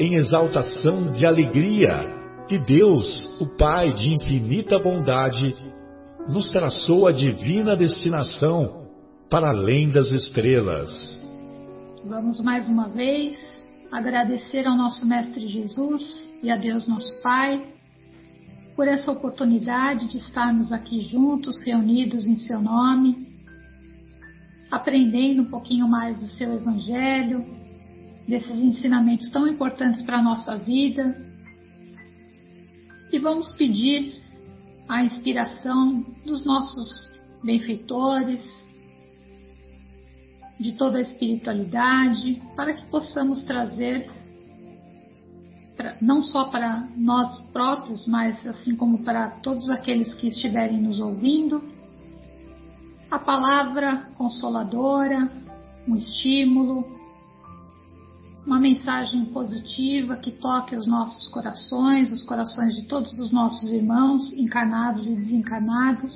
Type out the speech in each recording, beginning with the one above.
em exaltação de alegria, que Deus, o Pai de infinita bondade, nos traçou a divina destinação para além das estrelas. Vamos mais uma vez agradecer ao nosso Mestre Jesus e a Deus nosso Pai por essa oportunidade de estarmos aqui juntos, reunidos em seu nome, aprendendo um pouquinho mais do seu Evangelho, desses ensinamentos tão importantes para a nossa vida. E vamos pedir a inspiração dos nossos benfeitores, de toda a espiritualidade, para que possamos trazer não só para nós próprios, mas assim como para todos aqueles que estiverem nos ouvindo, a palavra consoladora, um estímulo, uma mensagem positiva que toque os nossos corações, os corações de todos os nossos irmãos, encarnados e desencarnados,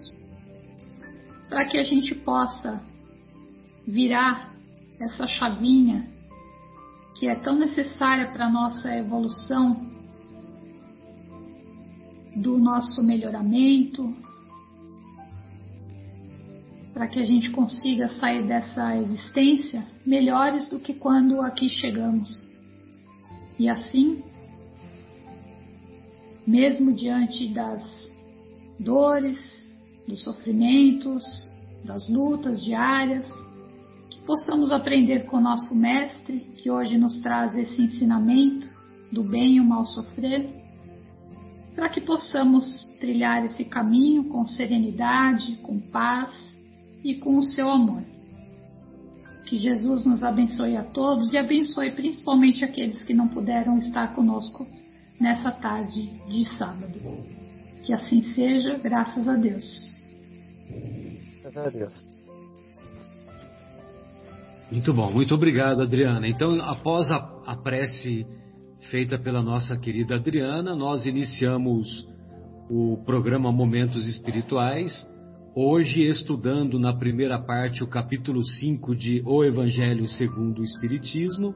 para que a gente possa virar essa chavinha que é tão necessária para a nossa evolução, do nosso melhoramento, para que a gente consiga sair dessa existência melhores do que quando aqui chegamos. E assim, mesmo diante das dores, dos sofrimentos, das lutas diárias, possamos aprender com o nosso Mestre, que hoje nos traz esse ensinamento do bem e o mal sofrer, para que possamos trilhar esse caminho com serenidade, com paz e com o seu amor. Que Jesus nos abençoe a todos e abençoe principalmente aqueles que não puderam estar conosco nessa tarde de sábado. Que assim seja, graças a Deus. Graças a Deus. Muito bom, muito obrigado, Adriana. Então, após a, a prece feita pela nossa querida Adriana, nós iniciamos o programa Momentos Espirituais, hoje estudando na primeira parte o capítulo 5 de O Evangelho segundo o Espiritismo,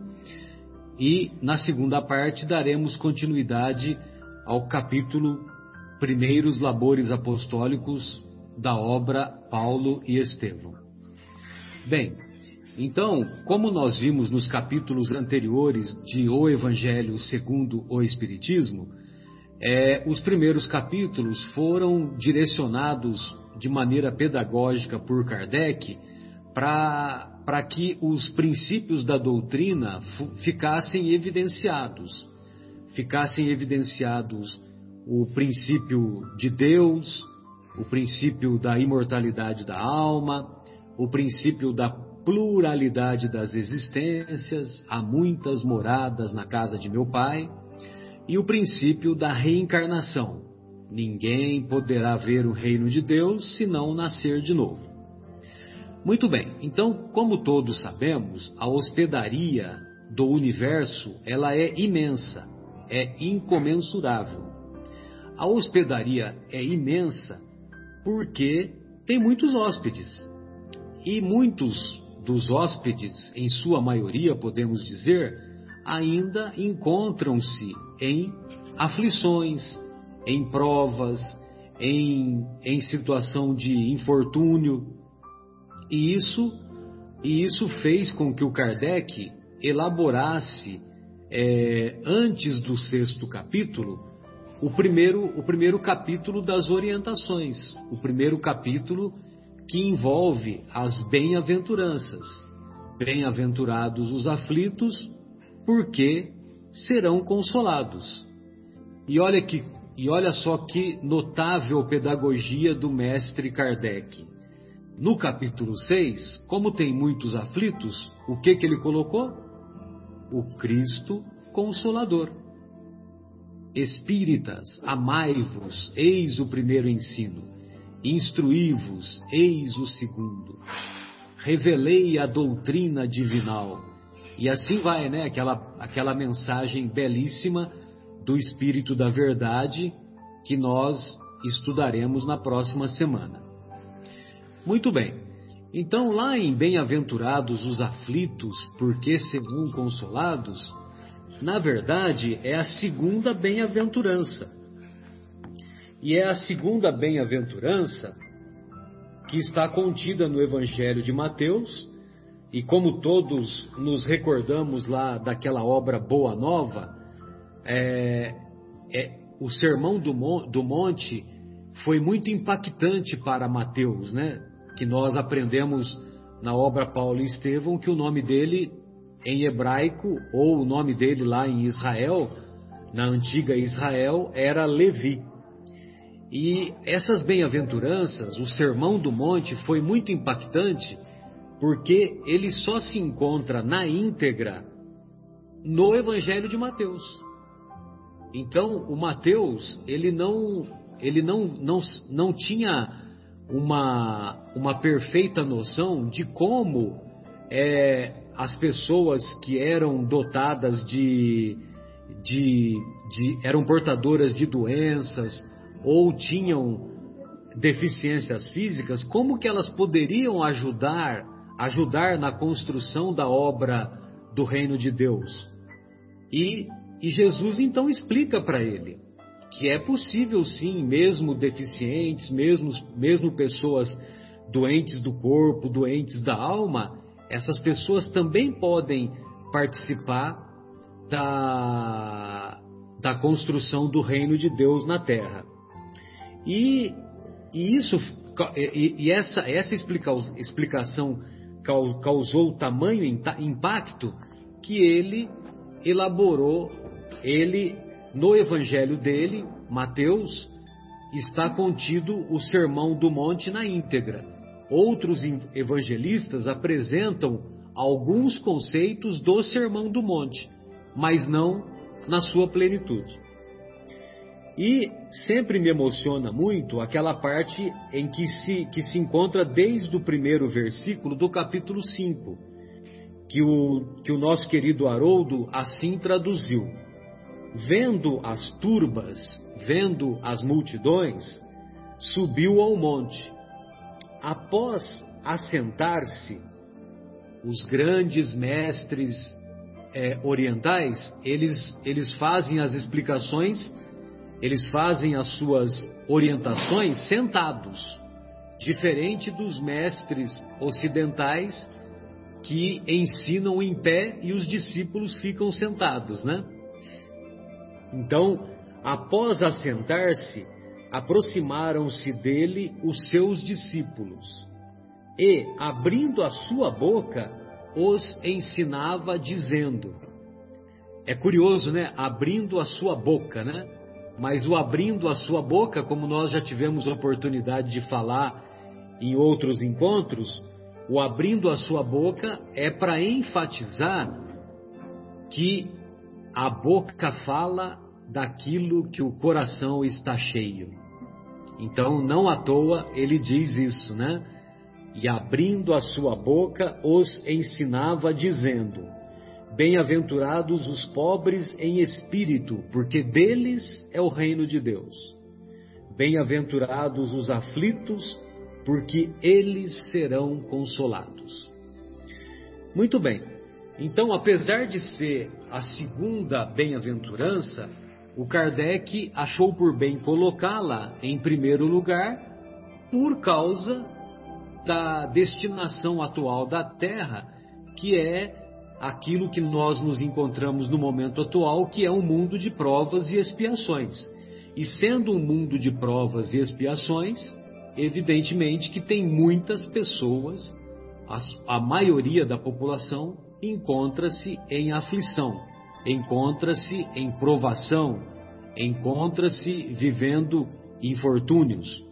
e na segunda parte daremos continuidade ao capítulo Primeiros Labores Apostólicos da obra Paulo e Estevão. Bem, então, como nós vimos nos capítulos anteriores de O Evangelho segundo o Espiritismo, é, os primeiros capítulos foram direcionados de maneira pedagógica por Kardec para que os princípios da doutrina ficassem evidenciados. Ficassem evidenciados o princípio de Deus, o princípio da imortalidade da alma, o princípio da pluralidade das existências, há muitas moradas na casa de meu pai, e o princípio da reencarnação. Ninguém poderá ver o reino de Deus se não nascer de novo. Muito bem, então, como todos sabemos, a hospedaria do universo, ela é imensa, é incomensurável. A hospedaria é imensa porque tem muitos hóspedes. E muitos dos hóspedes, em sua maioria, podemos dizer, ainda encontram-se em aflições, em provas, em, em situação de infortúnio. E isso, e isso fez com que o Kardec elaborasse, é, antes do sexto capítulo, o primeiro, o primeiro capítulo das orientações, o primeiro capítulo que envolve as bem-aventuranças. Bem-aventurados os aflitos, porque serão consolados. E olha que e olha só que notável pedagogia do mestre Kardec. No capítulo 6, como tem muitos aflitos, o que que ele colocou? O Cristo consolador. Espíritas, amai-vos, eis o primeiro ensino. Instruí-vos, eis o segundo. Revelei a doutrina divinal. E assim vai, né? Aquela, aquela mensagem belíssima do Espírito da Verdade que nós estudaremos na próxima semana. Muito bem. Então, lá em Bem-aventurados os aflitos, porque serão consolados, na verdade, é a segunda bem-aventurança. E é a segunda bem-aventurança que está contida no Evangelho de Mateus, e como todos nos recordamos lá daquela obra Boa Nova, é, é, o Sermão do, do Monte foi muito impactante para Mateus, né? Que nós aprendemos na obra Paulo e Estevão que o nome dele em hebraico, ou o nome dele lá em Israel, na antiga Israel, era Levi. E essas bem-aventuranças, o Sermão do Monte, foi muito impactante porque ele só se encontra na íntegra no Evangelho de Mateus. Então, o Mateus, ele não, ele não, não, não tinha uma, uma perfeita noção de como é, as pessoas que eram dotadas de, de, de, eram portadoras de doenças ou tinham deficiências físicas, como que elas poderiam ajudar, ajudar na construção da obra do reino de Deus? E e Jesus então explica para ele que é possível sim, mesmo deficientes, mesmo, mesmo pessoas doentes do corpo, doentes da alma, essas pessoas também podem participar da, da construção do reino de Deus na terra. E, e isso e, e essa, essa explica, explicação causou tamanho impacto que ele elaborou ele, no evangelho dele, Mateus, está contido o Sermão do Monte na íntegra. Outros evangelistas apresentam alguns conceitos do Sermão do Monte, mas não na sua plenitude. E sempre me emociona muito aquela parte em que se, que se encontra desde o primeiro versículo do capítulo 5, que o, que o nosso querido Haroldo assim traduziu vendo as turbas, vendo as multidões, subiu ao monte. Após assentar-se, os grandes mestres é, orientais, eles, eles fazem as explicações, eles fazem as suas orientações sentados, diferente dos mestres ocidentais que ensinam em pé e os discípulos ficam sentados, né? Então, após assentar-se, aproximaram-se dele os seus discípulos e, abrindo a sua boca, os ensinava, dizendo: É curioso, né? Abrindo a sua boca, né? Mas o abrindo a sua boca, como nós já tivemos oportunidade de falar em outros encontros, o abrindo a sua boca é para enfatizar que a boca fala daquilo que o coração está cheio. Então, não à toa ele diz isso, né? E abrindo a sua boca, os ensinava, dizendo: Bem-aventurados os pobres em espírito, porque deles é o reino de Deus. Bem-aventurados os aflitos, porque eles serão consolados. Muito bem. Então, apesar de ser a segunda bem-aventurança, o Kardec achou por bem colocá-la em primeiro lugar por causa da destinação atual da Terra, que é aquilo que nós nos encontramos no momento atual, que é um mundo de provas e expiações. E sendo um mundo de provas e expiações, evidentemente que tem muitas pessoas, a, a maioria da população encontra-se em aflição, encontra-se em provação, encontra-se vivendo infortúnios.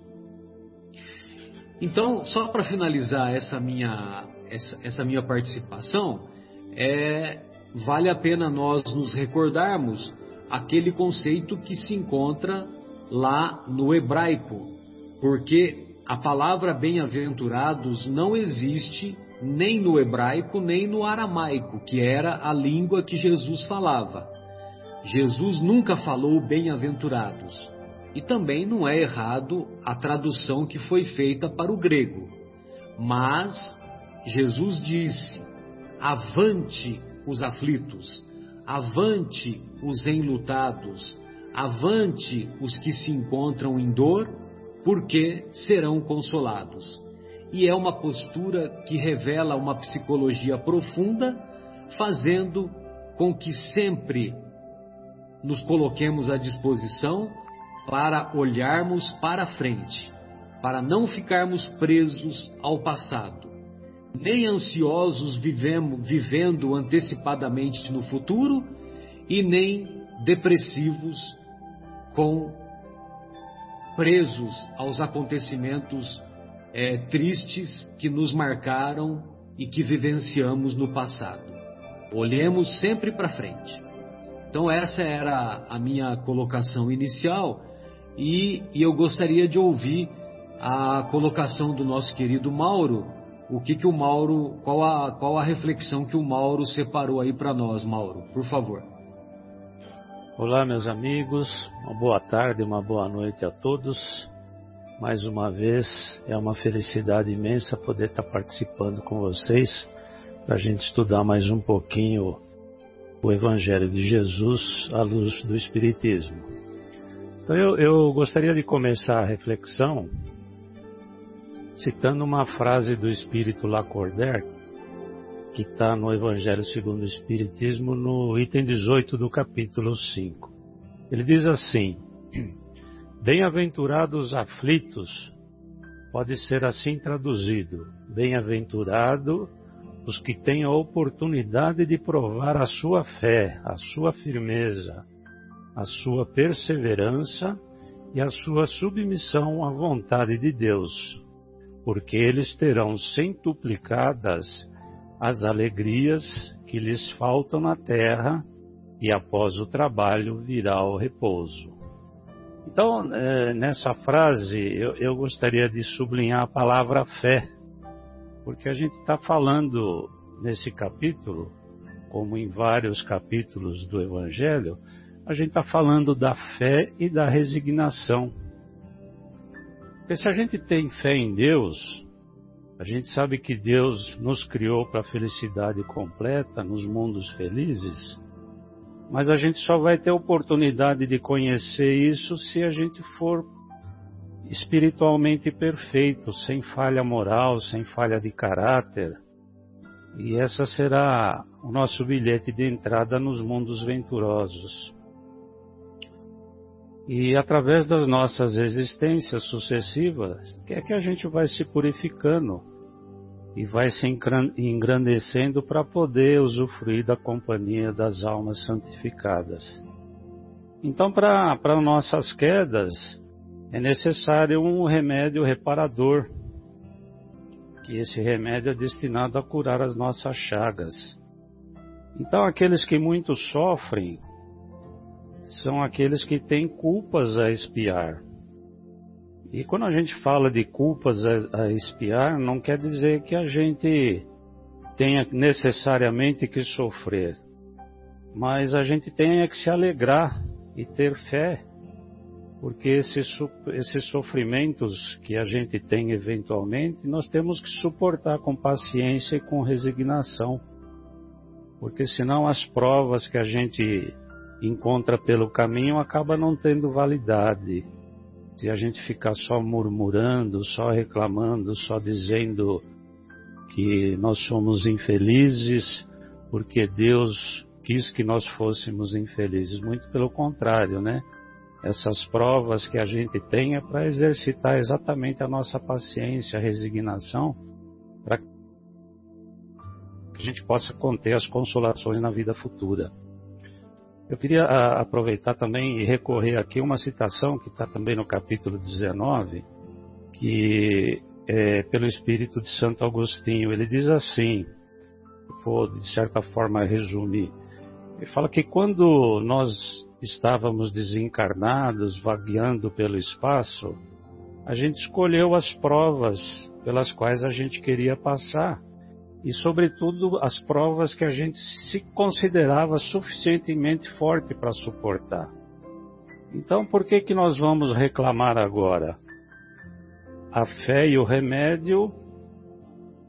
Então, só para finalizar essa minha, essa, essa minha participação, é, vale a pena nós nos recordarmos aquele conceito que se encontra lá no hebraico, porque a palavra bem-aventurados não existe nem no hebraico nem no aramaico, que era a língua que Jesus falava. Jesus nunca falou bem-aventurados. E também não é errado a tradução que foi feita para o grego. Mas Jesus disse: Avante os aflitos, avante os enlutados, avante os que se encontram em dor, porque serão consolados. E é uma postura que revela uma psicologia profunda, fazendo com que sempre nos coloquemos à disposição para olharmos para frente, para não ficarmos presos ao passado, nem ansiosos vivemos, vivendo antecipadamente no futuro e nem depressivos com presos aos acontecimentos é, tristes que nos marcaram e que vivenciamos no passado. Olhemos sempre para frente. Então essa era a minha colocação inicial e, e eu gostaria de ouvir a colocação do nosso querido Mauro. O que que o Mauro, qual a, qual a reflexão que o Mauro separou aí para nós, Mauro? Por favor. Olá, meus amigos. Uma boa tarde, uma boa noite a todos. Mais uma vez, é uma felicidade imensa poder estar participando com vocês para a gente estudar mais um pouquinho o Evangelho de Jesus à luz do Espiritismo. Então eu, eu gostaria de começar a reflexão citando uma frase do Espírito Lacordaire, que está no Evangelho segundo o Espiritismo, no item 18 do capítulo 5. Ele diz assim: Bem-aventurados aflitos, pode ser assim traduzido: Bem-aventurado os que têm a oportunidade de provar a sua fé, a sua firmeza, a sua perseverança e a sua submissão à vontade de Deus, porque eles terão centuplicadas as alegrias que lhes faltam na terra, e após o trabalho virá o repouso. Então, é, nessa frase, eu, eu gostaria de sublinhar a palavra fé, porque a gente está falando nesse capítulo, como em vários capítulos do Evangelho, a gente está falando da fé e da resignação. Porque se a gente tem fé em Deus, a gente sabe que Deus nos criou para a felicidade completa, nos mundos felizes, mas a gente só vai ter oportunidade de conhecer isso se a gente for espiritualmente perfeito, sem falha moral, sem falha de caráter. E essa será o nosso bilhete de entrada nos mundos venturosos. E através das nossas existências sucessivas, que é que a gente vai se purificando e vai se engrandecendo para poder usufruir da companhia das almas santificadas. Então, para nossas quedas, é necessário um remédio reparador, que esse remédio é destinado a curar as nossas chagas. Então, aqueles que muito sofrem são aqueles que têm culpas a espiar. E quando a gente fala de culpas a, a espiar, não quer dizer que a gente tenha necessariamente que sofrer, mas a gente tenha que se alegrar e ter fé, porque esses, esses sofrimentos que a gente tem eventualmente, nós temos que suportar com paciência e com resignação, porque senão as provas que a gente encontra pelo caminho acaba não tendo validade. Se a gente ficar só murmurando, só reclamando, só dizendo que nós somos infelizes porque Deus quis que nós fôssemos infelizes, muito pelo contrário, né? essas provas que a gente tem é para exercitar exatamente a nossa paciência, a resignação, para que a gente possa conter as consolações na vida futura. Eu queria a, aproveitar também e recorrer aqui uma citação que está também no capítulo 19, que é pelo Espírito de Santo Agostinho. Ele diz assim, vou de certa forma resumir. Ele fala que quando nós estávamos desencarnados, vagueando pelo espaço, a gente escolheu as provas pelas quais a gente queria passar e, sobretudo, as provas que a gente se considerava suficientemente forte para suportar. Então, por que que nós vamos reclamar agora? A fé e o remédio,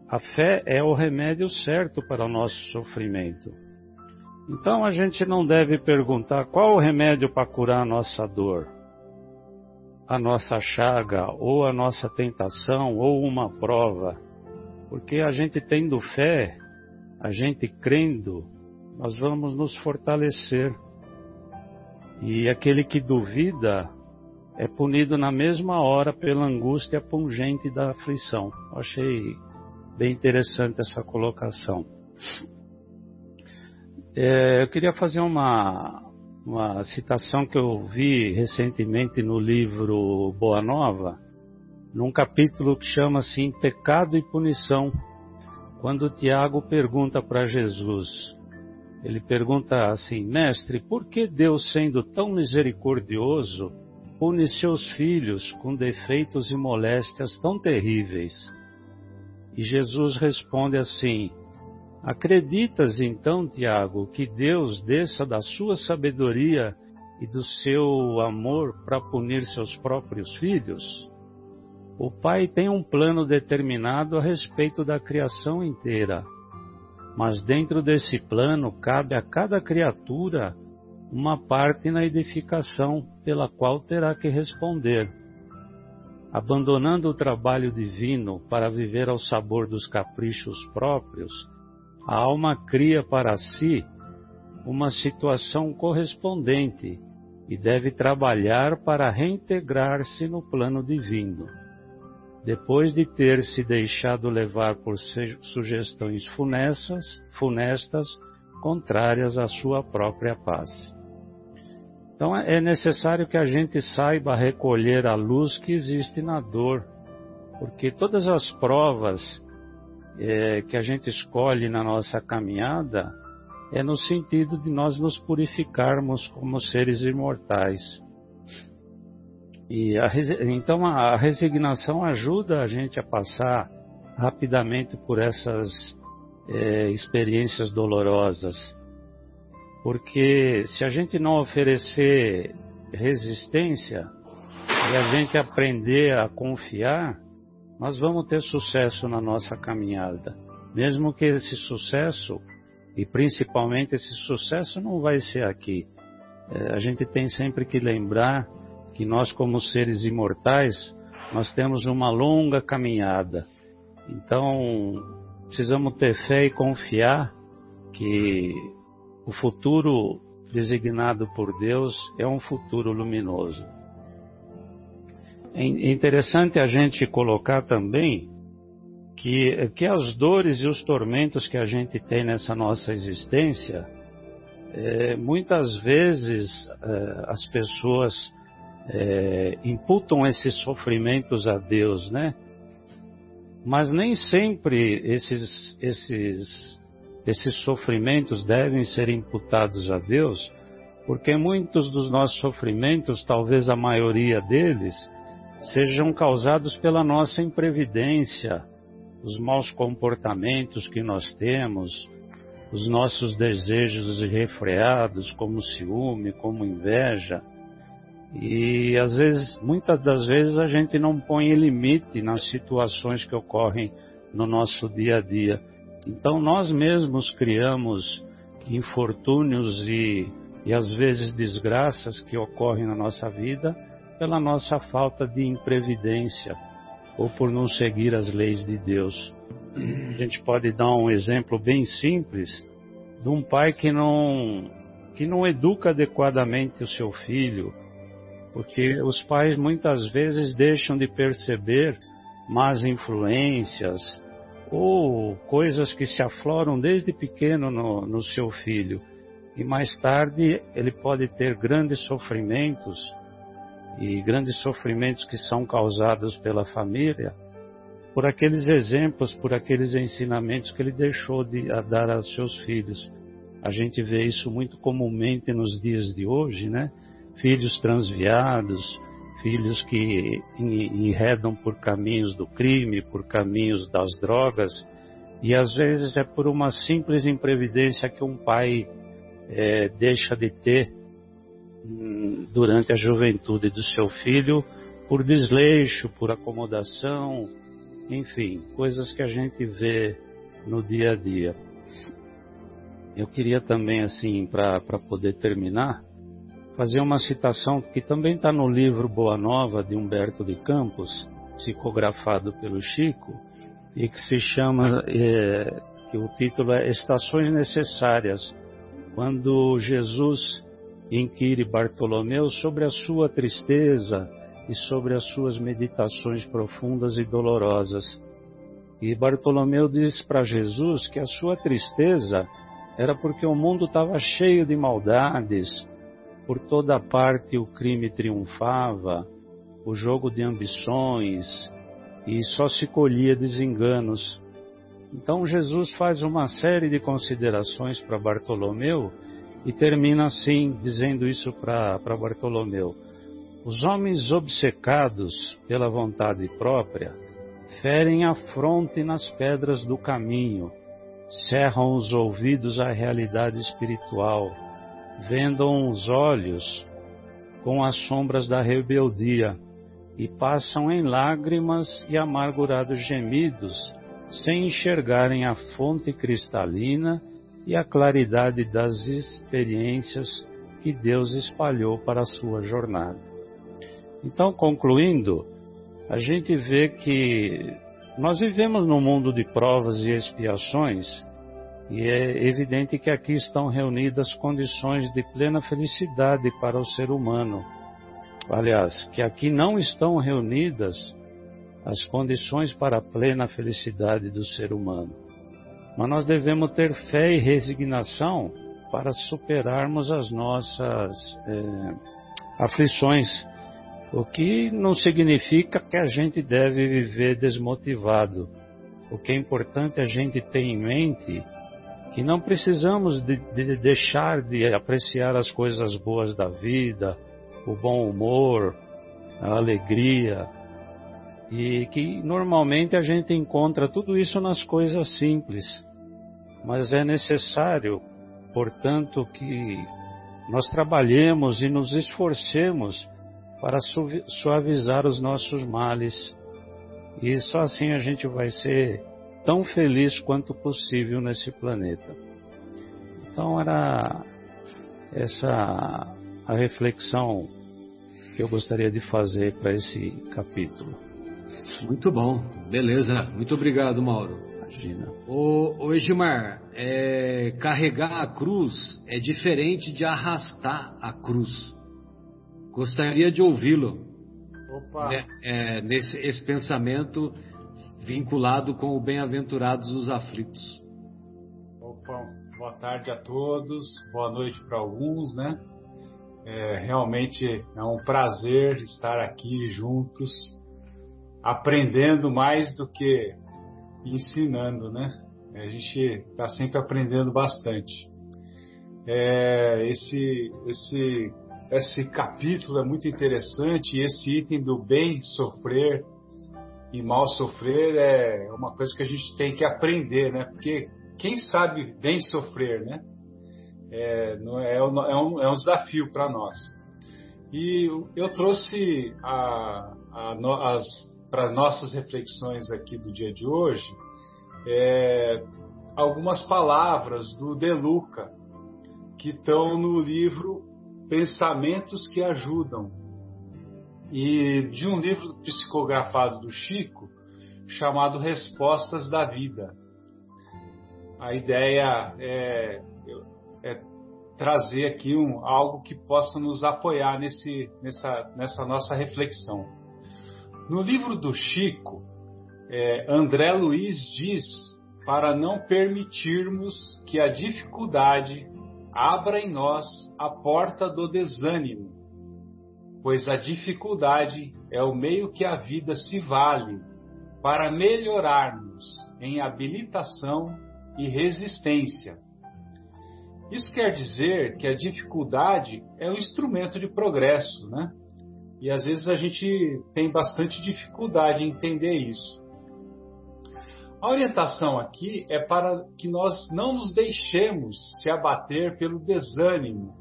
a fé é o remédio certo para o nosso sofrimento. Então a gente não deve perguntar qual o remédio para curar a nossa dor, a nossa chaga, ou a nossa tentação, ou uma prova. Porque a gente tendo fé, a gente crendo, nós vamos nos fortalecer. E aquele que duvida é punido na mesma hora pela angústia pungente da aflição. Achei bem interessante essa colocação. É, eu queria fazer uma, uma citação que eu vi recentemente no livro Boa Nova, num capítulo que chama assim Pecado e Punição, quando Tiago pergunta para Jesus. Ele pergunta assim: Mestre, por que Deus, sendo tão misericordioso, pune seus filhos com defeitos e moléstias tão terríveis? E Jesus responde assim: Acreditas então, Tiago, que Deus desça da sua sabedoria e do seu amor para punir seus próprios filhos? O Pai tem um plano determinado a respeito da criação inteira, mas dentro desse plano cabe a cada criatura uma parte na edificação pela qual terá que responder. Abandonando o trabalho divino para viver ao sabor dos caprichos próprios, a alma cria para si uma situação correspondente e deve trabalhar para reintegrar-se no plano divino. Depois de ter se deixado levar por sugestões funestas, funestas contrárias à sua própria paz. Então é necessário que a gente saiba recolher a luz que existe na dor, porque todas as provas é, que a gente escolhe na nossa caminhada é no sentido de nós nos purificarmos como seres imortais. E a, então a resignação ajuda a gente a passar rapidamente por essas é, experiências dolorosas. Porque se a gente não oferecer resistência e a gente aprender a confiar, nós vamos ter sucesso na nossa caminhada. Mesmo que esse sucesso, e principalmente esse sucesso, não vai ser aqui. É, a gente tem sempre que lembrar que nós, como seres imortais, nós temos uma longa caminhada. Então, precisamos ter fé e confiar que o futuro designado por Deus é um futuro luminoso. É interessante a gente colocar também que, que as dores e os tormentos que a gente tem nessa nossa existência, é, muitas vezes é, as pessoas é, imputam esses sofrimentos a Deus, né? Mas nem sempre esses, esses, esses sofrimentos devem ser imputados a Deus, porque muitos dos nossos sofrimentos, talvez a maioria deles, sejam causados pela nossa imprevidência, os maus comportamentos que nós temos, os nossos desejos irrefreados, como ciúme, como inveja. E às vezes, muitas das vezes a gente não põe limite nas situações que ocorrem no nosso dia a dia. Então nós mesmos criamos infortúnios e, e às vezes desgraças que ocorrem na nossa vida pela nossa falta de imprevidência ou por não seguir as leis de Deus. A gente pode dar um exemplo bem simples de um pai que não que não educa adequadamente o seu filho, porque os pais muitas vezes deixam de perceber más influências ou coisas que se afloram desde pequeno no, no seu filho. E mais tarde ele pode ter grandes sofrimentos e grandes sofrimentos que são causados pela família por aqueles exemplos, por aqueles ensinamentos que ele deixou de a dar aos seus filhos. A gente vê isso muito comumente nos dias de hoje, né? Filhos transviados, filhos que enredam por caminhos do crime, por caminhos das drogas, e às vezes é por uma simples imprevidência que um pai é, deixa de ter hum, durante a juventude do seu filho, por desleixo, por acomodação, enfim, coisas que a gente vê no dia a dia. Eu queria também, assim, para poder terminar, fazer uma citação que também está no livro Boa Nova de Humberto de Campos, psicografado pelo Chico, e que se chama, é, que o título é Estações Necessárias, quando Jesus inquire Bartolomeu sobre a sua tristeza e sobre as suas meditações profundas e dolorosas. E Bartolomeu diz para Jesus que a sua tristeza era porque o mundo estava cheio de maldades, por toda parte o crime triunfava, o jogo de ambições, e só se colhia desenganos. Então Jesus faz uma série de considerações para Bartolomeu e termina assim, dizendo isso para Bartolomeu. Os homens obcecados pela vontade própria ferem a fronte nas pedras do caminho, cerram os ouvidos à realidade espiritual, vendam os olhos com as sombras da rebeldia e passam em lágrimas e amargurados gemidos, sem enxergarem a fonte cristalina e a claridade das experiências que Deus espalhou para a sua jornada. Então, concluindo, a gente vê que nós vivemos num mundo de provas e expiações e é evidente que aqui estão reunidas condições de plena felicidade para o ser humano. Aliás, que aqui não estão reunidas as condições para a plena felicidade do ser humano. Mas nós devemos ter fé e resignação para superarmos as nossas é, aflições, o que não significa que a gente deve viver desmotivado. O que é importante a gente ter em mente que não precisamos de, de deixar de apreciar as coisas boas da vida, o bom humor, a alegria, e que normalmente a gente encontra tudo isso nas coisas simples. Mas é necessário, portanto, que nós trabalhemos e nos esforcemos para suavizar os nossos males. E só assim a gente vai ser tão feliz quanto possível nesse planeta. Então era essa a reflexão que eu gostaria de fazer para esse capítulo. Muito bom, beleza. Muito obrigado, Mauro. Imagina. Ô, ô Edmar, é, carregar a cruz é diferente de arrastar a cruz. Gostaria de ouvi-lo. Opa! É, é, nesse esse pensamento vinculado com o bem-aventurados os aflitos. Opa, boa tarde a todos, boa noite para alguns, né? É, realmente é um prazer estar aqui juntos, aprendendo mais do que ensinando, né? A gente está sempre aprendendo bastante. É, esse, esse, esse capítulo é muito interessante, esse item do bem sofrer e mal sofrer é uma coisa que a gente tem que aprender, né? Porque quem sabe bem sofrer, né? É, é, é, um, é um desafio para nós. E eu trouxe a, a, as, para nossas reflexões aqui do dia de hoje é, algumas palavras do De Luca que estão no livro Pensamentos que Ajudam, e de um livro psicografado do Chico chamado Respostas da Vida. A ideia é, é trazer aqui um, algo que possa nos apoiar nesse, nessa, nessa nossa reflexão. No livro do Chico, é, André Luiz diz para não permitirmos que a dificuldade abra em nós a porta do desânimo, pois a dificuldade é o meio que a vida se vale para melhorarmos em habilitação e resistência. Isso quer dizer que a dificuldade é um instrumento de progresso, né? E às vezes a gente tem bastante dificuldade em entender isso. A orientação aqui é para que nós não nos deixemos se abater pelo desânimo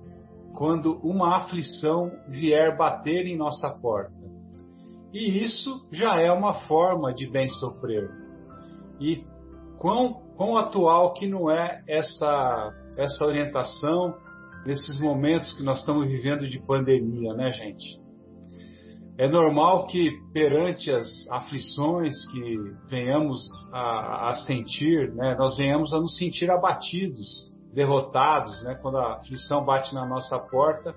quando uma aflição vier bater em nossa porta. E isso já é uma forma de bem sofrer. E quão, quão atual que não é essa, essa orientação nesses momentos que nós estamos vivendo de pandemia, né, gente? É normal que perante as aflições que venhamos a, a sentir, né, nós venhamos a nos sentir abatidos, derrotados, né, quando a aflição bate na nossa porta,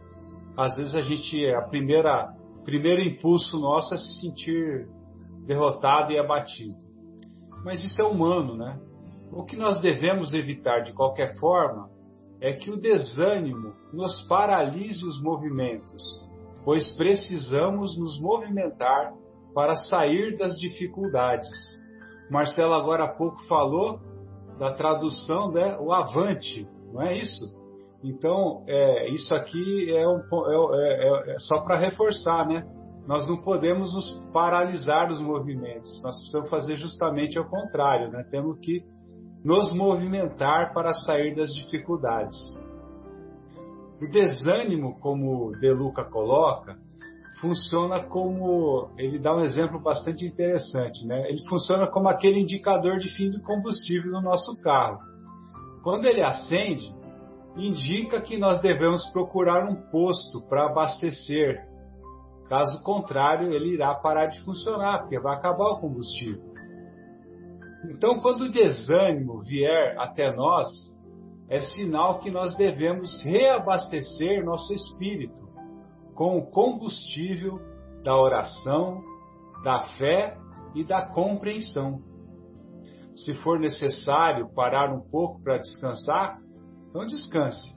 às vezes a gente a primeira primeiro impulso nosso é se sentir derrotado e abatido. Mas isso é humano, né? O que nós devemos evitar de qualquer forma é que o desânimo nos paralise os movimentos pois precisamos nos movimentar para sair das dificuldades. Marcelo agora há pouco falou da tradução, né, o avante, não é isso? Então, é, isso aqui é, um, é, é, é só para reforçar, né? Nós não podemos nos paralisar os movimentos, nós precisamos fazer justamente ao contrário, né? Temos que nos movimentar para sair das dificuldades. O desânimo, como De Luca coloca, funciona como. Ele dá um exemplo bastante interessante, né? Ele funciona como aquele indicador de fim de combustível no nosso carro. Quando ele acende, indica que nós devemos procurar um posto para abastecer. Caso contrário, ele irá parar de funcionar, porque vai acabar o combustível. Então, quando o desânimo vier até nós, é sinal que nós devemos reabastecer nosso espírito com o combustível da oração, da fé e da compreensão. Se for necessário parar um pouco para descansar, então descanse,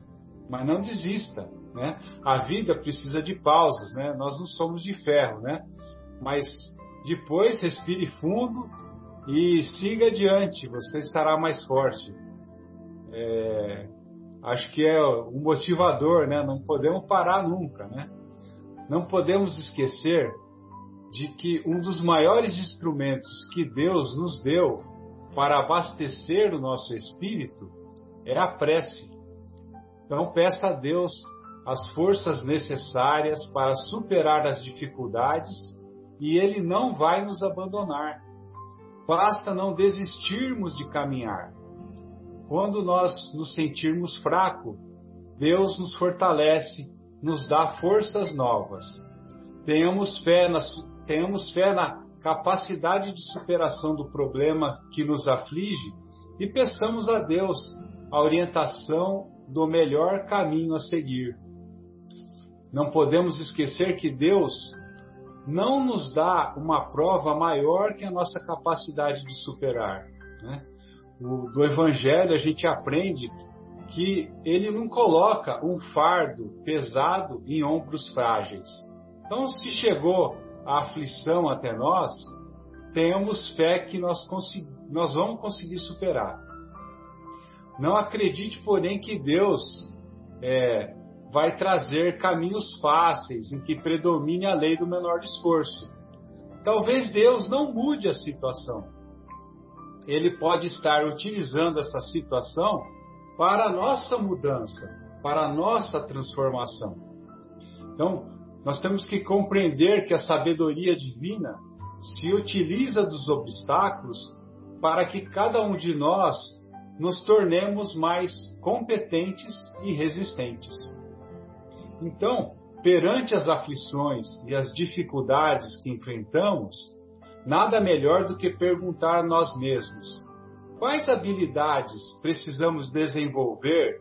mas não desista. Né? A vida precisa de pausas, né? nós não somos de ferro, né? mas depois respire fundo e siga adiante, você estará mais forte é, acho que é um motivador, né? Não podemos parar nunca, né? Não podemos esquecer de que um dos maiores instrumentos que Deus nos deu para abastecer o nosso espírito é a prece. Então peça a Deus as forças necessárias para superar as dificuldades e Ele não vai nos abandonar. Basta não desistirmos de caminhar. Quando nós nos sentirmos fracos, Deus nos fortalece, nos dá forças novas. Tenhamos fé na, tenhamos fé na capacidade de superação do problema que nos aflige e peçamos a Deus a orientação do melhor caminho a seguir. Não podemos esquecer que Deus não nos dá uma prova maior que a nossa capacidade de superar. Né? do Evangelho, a gente aprende que ele não coloca um fardo pesado em ombros frágeis. Então, se chegou a aflição até nós, tenhamos fé que nós, nós vamos conseguir superar. Não acredite, porém, que Deus é, vai trazer caminhos fáceis em que predomine a lei do menor esforço. Talvez Deus não mude a situação, ele pode estar utilizando essa situação para a nossa mudança, para a nossa transformação. Então, nós temos que compreender que a sabedoria divina se utiliza dos obstáculos para que cada um de nós nos tornemos mais competentes e resistentes. Então, perante as aflições e as dificuldades que enfrentamos, nada melhor do que perguntar nós mesmos: quais habilidades precisamos desenvolver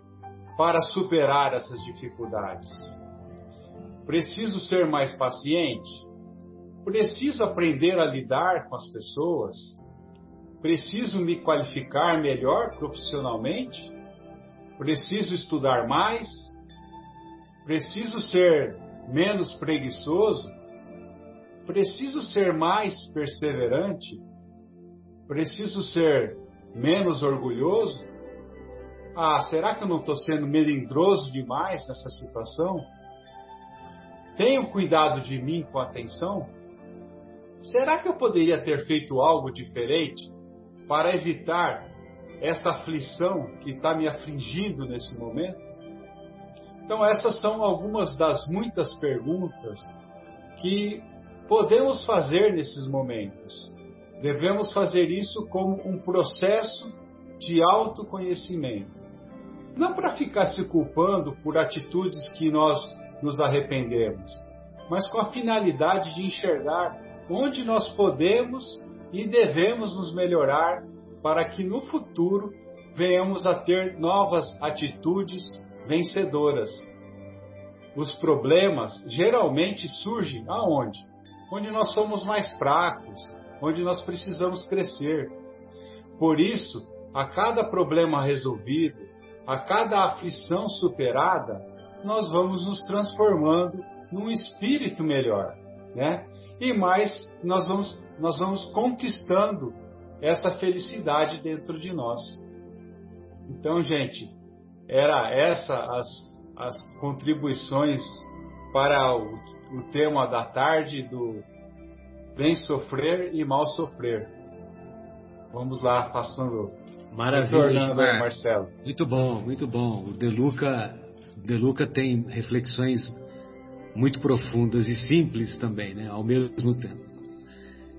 para superar essas dificuldades? Preciso ser mais paciente? Preciso aprender a lidar com as pessoas? Preciso me qualificar melhor profissionalmente? Preciso estudar mais? Preciso ser menos preguiçoso? Preciso ser mais perseverante? Preciso ser menos orgulhoso? Ah, será que eu não estou sendo melindroso demais nessa situação? Tenho cuidado de mim com atenção? Será que eu poderia ter feito algo diferente para evitar essa aflição que está me afligindo nesse momento? Então, essas são algumas das muitas perguntas que podemos fazer nesses momentos. Devemos fazer isso como um processo de autoconhecimento. Não para ficar se culpando por atitudes que nós nos arrependemos, mas com a finalidade de enxergar onde nós podemos e devemos nos melhorar para que no futuro venhamos a ter novas atitudes vencedoras. Os problemas geralmente surgem aonde? Onde nós somos mais fracos, onde nós precisamos crescer. Por isso, a cada problema resolvido, a cada aflição superada, nós vamos nos transformando num espírito melhor, né? E mais, nós vamos, nós vamos conquistando essa felicidade dentro de nós. Então, gente, era essa as, as contribuições para o, o tema da tarde do bem sofrer e mal sofrer. Vamos lá, passando. Maravilha, Marcelo. Muito bom, muito bom. O Deluca, Deluca tem reflexões muito profundas e simples também, né? Ao mesmo tempo.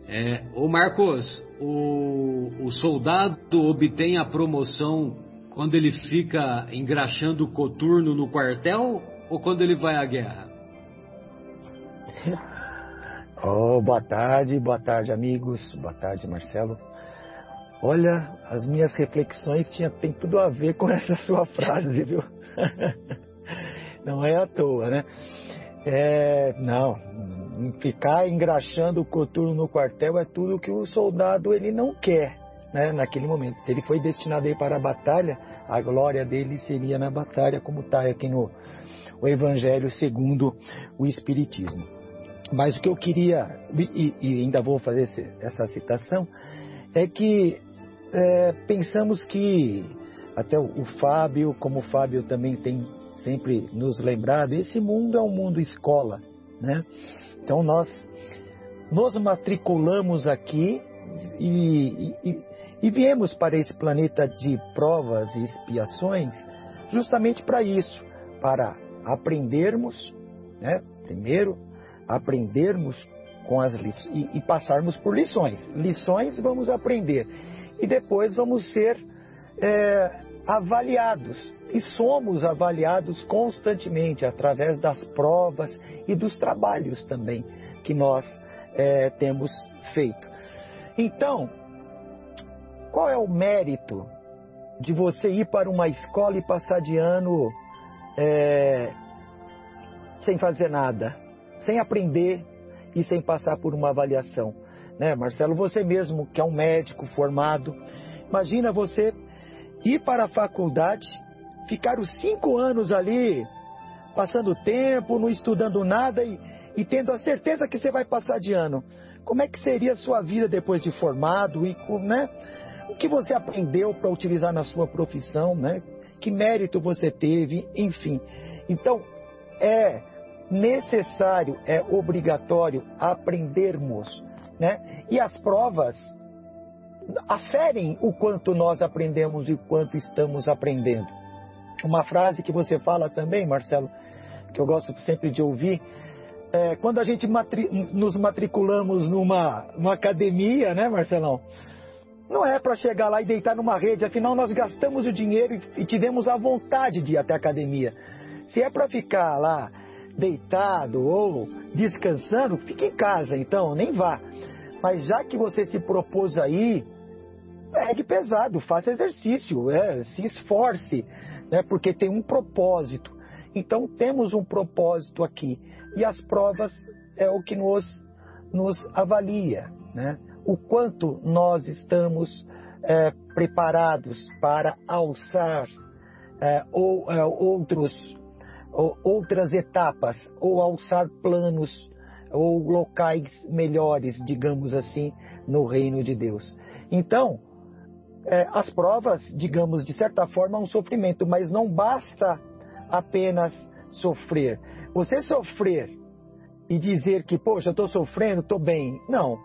É, ô Marcos, o, o soldado obtém a promoção quando ele fica engraxando o coturno no quartel ou quando ele vai à guerra? Oh, boa tarde, boa tarde, amigos. Boa tarde, Marcelo. Olha, as minhas reflexões tinha, tem tudo a ver com essa sua frase, viu? Não é à toa, né? É, não, ficar engraxando o coturno no quartel é tudo que o soldado ele não quer, né? Naquele momento, se ele foi destinado aí para a batalha, a glória dele seria na batalha, como está aqui no o Evangelho segundo o Espiritismo. Mas o que eu queria, e, e ainda vou fazer essa citação, é que é, pensamos que, até o, o Fábio, como o Fábio também tem sempre nos lembrado, esse mundo é um mundo escola, né? Então nós nos matriculamos aqui e, e, e viemos para esse planeta de provas e expiações justamente para isso, para aprendermos, né? Primeiro, aprendermos com as lições e, passarmos por lições. Lições vamos aprender e depois vamos ser é, avaliados. E somos avaliados constantemente através das provas e dos trabalhos também que nós é, temos feito. Então, qual é o mérito de você ir para uma escola e passar de ano é, sem fazer nada? Sem aprender e sem passar por uma avaliação. Né, Marcelo, você mesmo que é um médico formado, imagina você ir para a faculdade, ficar os cinco anos ali, passando tempo, não estudando nada e, e tendo a certeza que você vai passar de ano. Como é que seria a sua vida depois de formado e né? O que você aprendeu para utilizar na sua profissão, né? Que mérito você teve, enfim. Então, é necessário, é obrigatório aprendermos, né? E as provas aferem o quanto nós aprendemos e o quanto estamos aprendendo. Uma frase que você fala também, Marcelo, que eu gosto sempre de ouvir, é, quando a gente matri nos matriculamos numa, numa academia, né, Marcelão? Não é para chegar lá e deitar numa rede, afinal nós gastamos o dinheiro e, e tivemos a vontade de ir até a academia. Se é para ficar lá deitado ou descansando, fique em casa então, nem vá. Mas já que você se propôs aí, pegue pesado, faça exercício, é, se esforce, né? Porque tem um propósito. Então temos um propósito aqui e as provas é o que nos nos avalia, né? O quanto nós estamos é, preparados para alçar é, ou, é, outros, ou, outras etapas, ou alçar planos ou locais melhores, digamos assim, no reino de Deus. Então, é, as provas, digamos, de certa forma, é um sofrimento, mas não basta apenas sofrer. Você sofrer e dizer que, poxa, eu estou sofrendo, estou bem. Não.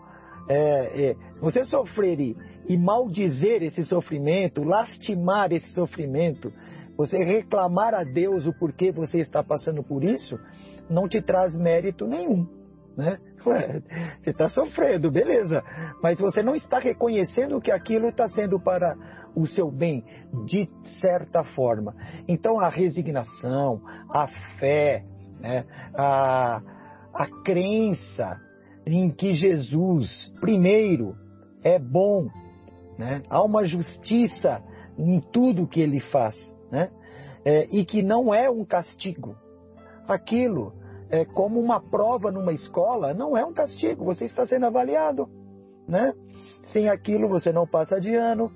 É, é, você sofrer e, e maldizer esse sofrimento, lastimar esse sofrimento, você reclamar a Deus o porquê você está passando por isso, não te traz mérito nenhum. Né? Ué, você está sofrendo, beleza, mas você não está reconhecendo que aquilo está sendo para o seu bem, de certa forma. Então a resignação, a fé, né? a, a crença em que Jesus, primeiro, é bom, né? há uma justiça em tudo que ele faz, né? É, e que não é um castigo. Aquilo é como uma prova numa escola, não é um castigo, você está sendo avaliado, né? Sem aquilo você não passa de ano.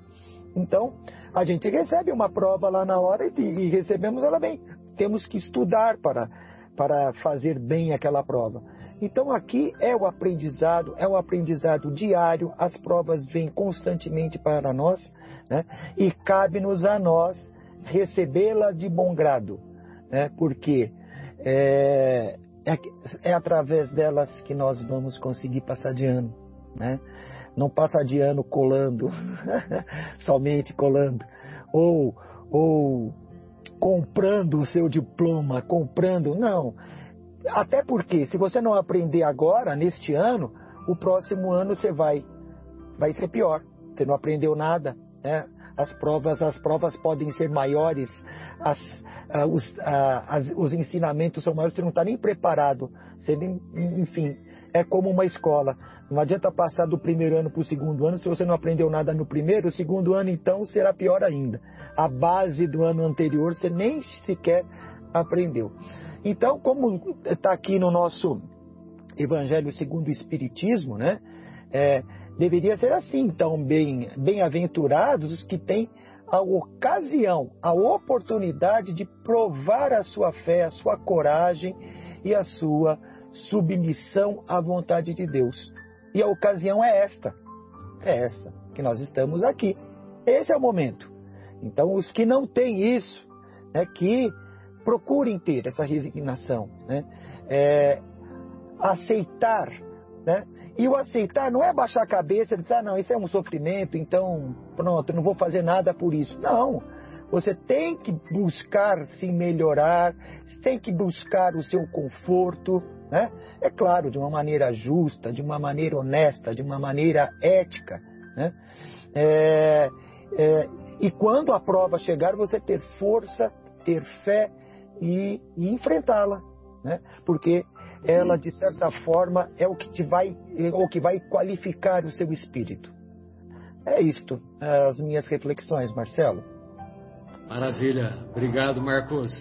Então, a gente recebe uma prova lá na hora e, e recebemos ela bem. Temos que estudar para, para fazer bem aquela prova. Então aqui é o aprendizado, é o aprendizado diário, as provas vêm constantemente para nós, né? E cabe-nos a nós recebê-la de bom grado, né? Porque é, é, é, através delas que nós vamos conseguir passar de ano, né? Não passar de ano colando, somente colando, ou, ou comprando o seu diploma, comprando, não. Até porque, se você não aprender agora, neste ano, o próximo ano você vai, vai ser pior. Você não aprendeu nada, né? As provas, as provas podem ser maiores, as, uh, os, uh, as, os ensinamentos são maiores, você não está nem preparado. Você nem, enfim, é como uma escola. Não adianta passar do primeiro ano para o segundo ano se você não aprendeu nada no primeiro, o segundo ano então será pior ainda. A base do ano anterior você nem sequer aprendeu. Então, como está aqui no nosso Evangelho segundo o Espiritismo, né? É, deveria ser assim, então, bem, bem-aventurados os que têm a ocasião, a oportunidade de provar a sua fé, a sua coragem e a sua submissão à vontade de Deus. E a ocasião é esta, é essa, que nós estamos aqui. Esse é o momento. Então, os que não têm isso, né, que procurem ter essa resignação, né, é, aceitar, né, e o aceitar não é baixar a cabeça e dizer, ah, não, isso é um sofrimento, então pronto, não vou fazer nada por isso. Não. Você tem que buscar se melhorar, tem que buscar o seu conforto, né? É claro, de uma maneira justa, de uma maneira honesta, de uma maneira ética, né? É, é, e quando a prova chegar, você ter força, ter fé e, e enfrentá-la, né? Porque ela de certa forma é o que te vai, é o que vai qualificar o seu espírito. É isto, as minhas reflexões, Marcelo. Maravilha, obrigado, Marcos.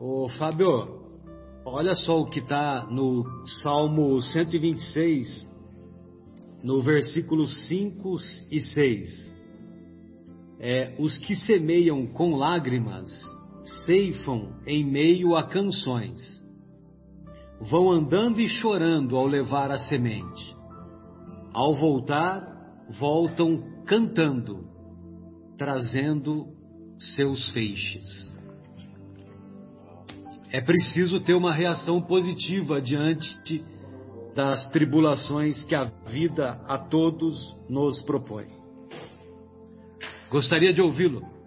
Ô Fábio, olha só o que está no Salmo 126, no versículo 5 e 6. É, os que semeiam com lágrimas ceifam em meio a canções vão andando e chorando ao levar a semente. Ao voltar, voltam cantando, trazendo seus feixes. É preciso ter uma reação positiva diante das tribulações que a vida a todos nos propõe. Gostaria de ouvi-lo.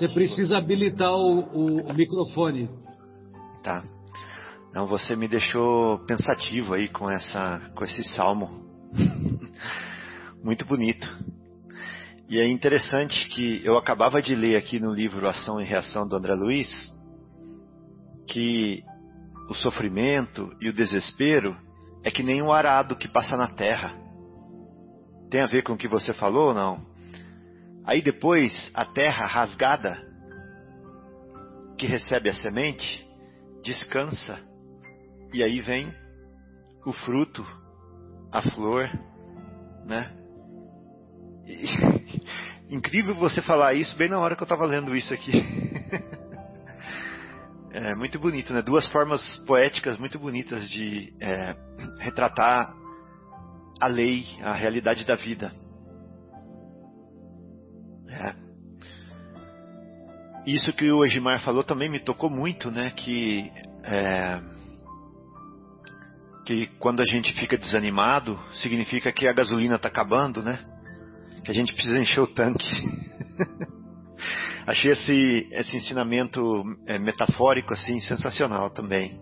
Você precisa habilitar o, o, microfone. Tá. Não, você me deixou pensativo aí com essa, com esse salmo. Muito bonito. E é interessante que eu acabava de ler aqui no livro Ação e Reação do André Luiz que o sofrimento e o desespero é que nem um arado que passa na terra. Tem a ver com o que você falou ou não? Aí depois a terra rasgada, que recebe a semente, descansa. E aí vem o fruto, a flor, né? E, incrível você falar isso bem na hora que eu estava lendo isso aqui. é muito bonito, né? Duas formas poéticas muito bonitas de é, retratar a lei, a realidade da vida. É. Isso que o Egimar falou também me tocou muito, né? Que é, que quando a gente fica desanimado, significa que a gasolina está acabando, né? Que a gente precisa encher o tanque. Achei esse, esse ensinamento é, metafórico assim sensacional também,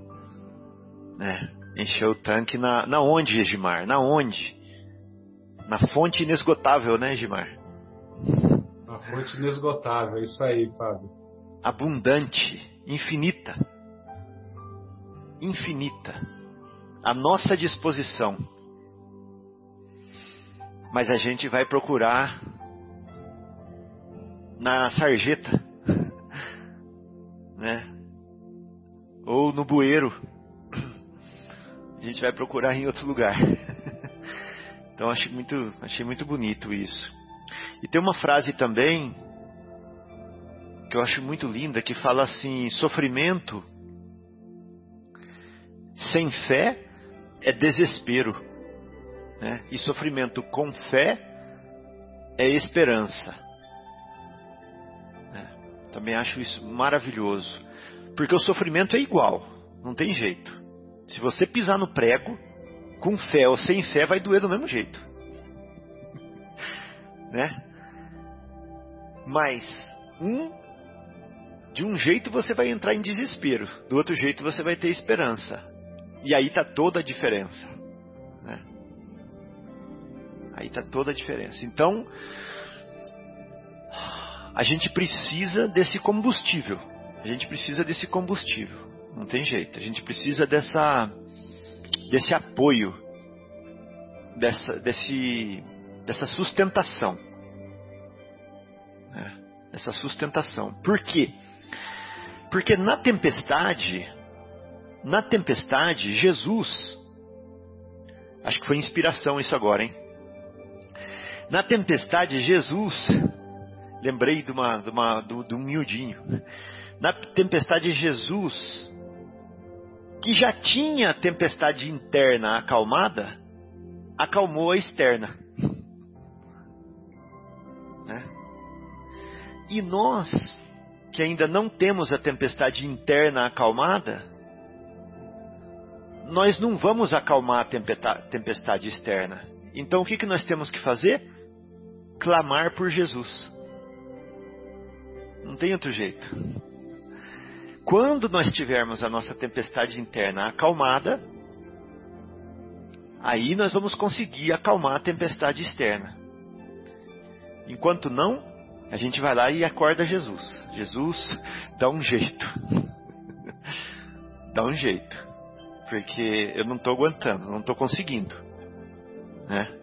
né? Encher o tanque na, na onde, Egimar? Na onde? Na fonte inesgotável, né, Egimar? Na fonte inesgotável, isso aí, Fábio. Abundante, infinita. Infinita. À nossa disposição. Mas a gente vai procurar na sarjeta, né? Ou no bueiro a gente vai procurar em outro lugar. Então achei muito, achei muito bonito isso. E tem uma frase também que eu acho muito linda que fala assim: sofrimento sem fé é desespero, né? E sofrimento com fé é esperança. Né? Também acho isso maravilhoso, porque o sofrimento é igual, não tem jeito. Se você pisar no prego, com fé ou sem fé, vai doer do mesmo jeito. né? Mas um de um jeito você vai entrar em desespero, do outro jeito você vai ter esperança. E aí está toda a diferença. Né? Aí está toda a diferença. Então, a gente precisa desse combustível. A gente precisa desse combustível. Não tem jeito. A gente precisa dessa, desse apoio, dessa, desse, dessa sustentação. Né? Essa sustentação. Por quê? Porque na tempestade, na tempestade, Jesus, acho que foi inspiração isso agora, hein? Na tempestade, Jesus, lembrei de, uma, de, uma, de, um miudinho. Na tempestade, Jesus que já tinha a tempestade interna acalmada, acalmou a externa. E nós, que ainda não temos a tempestade interna acalmada, nós não vamos acalmar a tempestade externa. Então o que, que nós temos que fazer? Clamar por Jesus. Não tem outro jeito. Quando nós tivermos a nossa tempestade interna acalmada, aí nós vamos conseguir acalmar a tempestade externa. Enquanto não, a gente vai lá e acorda Jesus. Jesus dá um jeito. dá um jeito. Porque eu não estou aguentando, não estou conseguindo. Né?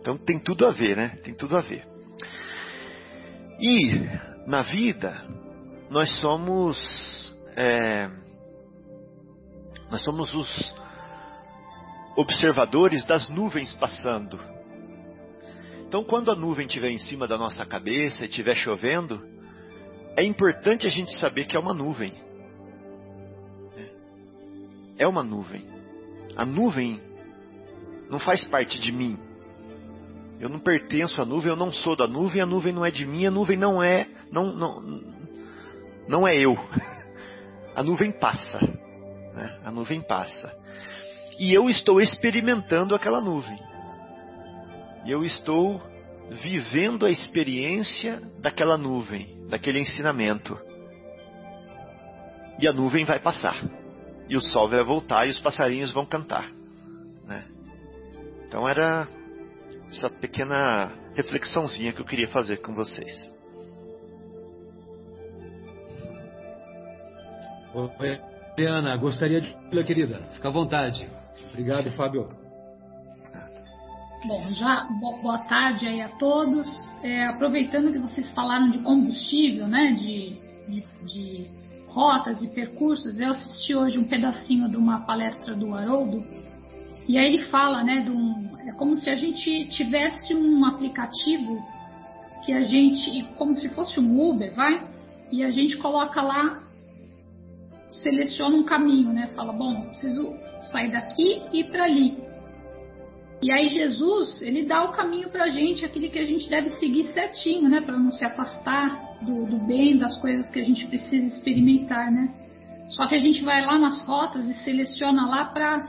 Então tem tudo a ver, né? Tem tudo a ver. E na vida, nós somos é, nós somos os observadores das nuvens passando. Então, quando a nuvem estiver em cima da nossa cabeça e estiver chovendo, é importante a gente saber que é uma nuvem. É uma nuvem. A nuvem não faz parte de mim. Eu não pertenço à nuvem, eu não sou da nuvem, a nuvem não é de mim, a nuvem não é, não, não, não é eu. a nuvem passa. Né? A nuvem passa. E eu estou experimentando aquela nuvem. E eu estou vivendo a experiência daquela nuvem, daquele ensinamento. E a nuvem vai passar. E o sol vai voltar e os passarinhos vão cantar. Né? Então era essa pequena reflexãozinha que eu queria fazer com vocês. Oi, Adriana, gostaria de. Querida, fica à vontade. Obrigado, Fábio. Bom, já boa tarde aí a todos. É, aproveitando que vocês falaram de combustível, né, de, de, de rotas e percursos, eu assisti hoje um pedacinho de uma palestra do Haroldo e aí ele fala, né, de um, é como se a gente tivesse um aplicativo que a gente, como se fosse um Uber, vai, e a gente coloca lá, seleciona um caminho, né, fala, bom, preciso sair daqui e ir para ali. E aí Jesus, ele dá o caminho para a gente, aquele que a gente deve seguir certinho, né, para não se afastar do, do, bem, das coisas que a gente precisa experimentar, né. Só que a gente vai lá nas rotas e seleciona lá para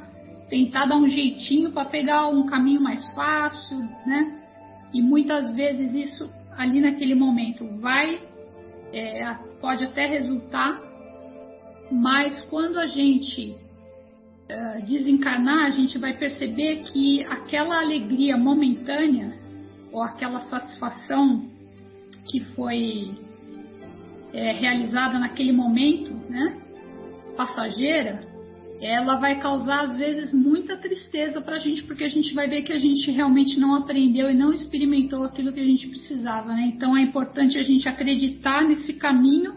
tentar dar um jeitinho para pegar um caminho mais fácil, né. E muitas vezes isso ali naquele momento vai, é, pode até resultar, mas quando a gente uh, desencarnar, a gente vai perceber que aquela alegria momentânea ou aquela satisfação que foi é, realizada naquele momento, né, passageira, ela vai causar às vezes muita tristeza para a gente, porque a gente vai ver que a gente realmente não aprendeu e não experimentou aquilo que a gente precisava. Né? Então é importante a gente acreditar nesse caminho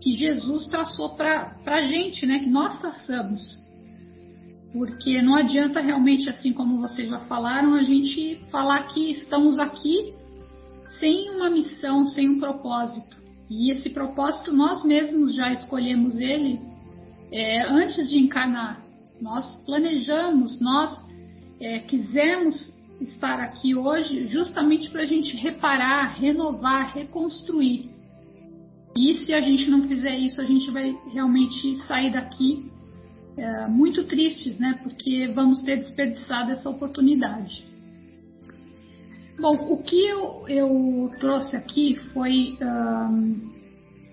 que Jesus traçou para a gente, né? que nós traçamos porque não adianta realmente, assim como vocês já falaram, a gente falar que estamos aqui sem uma missão, sem um propósito. E esse propósito nós mesmos já escolhemos ele é, antes de encarnar. Nós planejamos, nós é, quisemos estar aqui hoje justamente para a gente reparar, renovar, reconstruir. E se a gente não fizer isso, a gente vai realmente sair daqui é, muito tristes, né? Porque vamos ter desperdiçado essa oportunidade. Bom, o que eu, eu trouxe aqui foi um,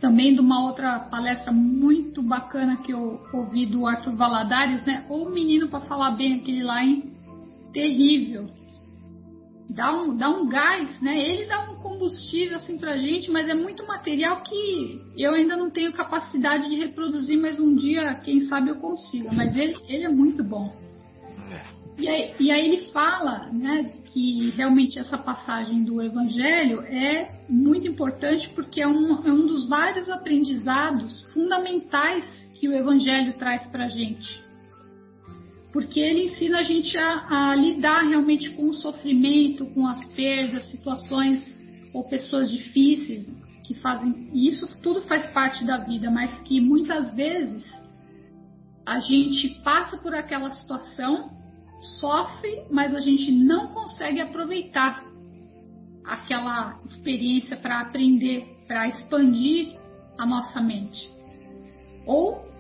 também de uma outra palestra muito bacana que eu ouvi do Arthur Valadares, né? O menino para falar bem aquele lá, hein? Terrível dá um, dá um gás, né? Ele dá um combustível assim pra gente, mas é muito material que eu ainda não tenho capacidade de reproduzir, mas um dia, quem sabe, eu consiga. Mas ele, ele é muito bom. E aí, e aí ele fala, né, que realmente essa passagem do Evangelho é muito importante porque é um, é um dos vários aprendizados fundamentais que o Evangelho traz para a gente porque ele ensina a gente a, a, lidar realmente com o sofrimento, com as perdas, situações ou pessoas difíceis que fazem. E isso tudo faz parte da vida, mas que muitas vezes a gente passa por aquela situação, sofre, mas a gente não consegue aproveitar aquela experiência para aprender, para expandir a nossa mente. Ou